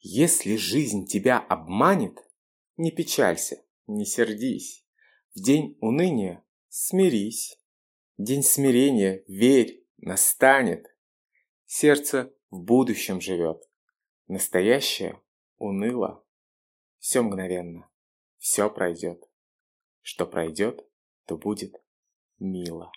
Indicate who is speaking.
Speaker 1: Если жизнь тебя обманет, не печалься, не сердись. В день уныния смирись. День смирения, верь, настанет. Сердце в будущем живет. Настоящее уныло. Все мгновенно, все пройдет. Что пройдет, то будет мило.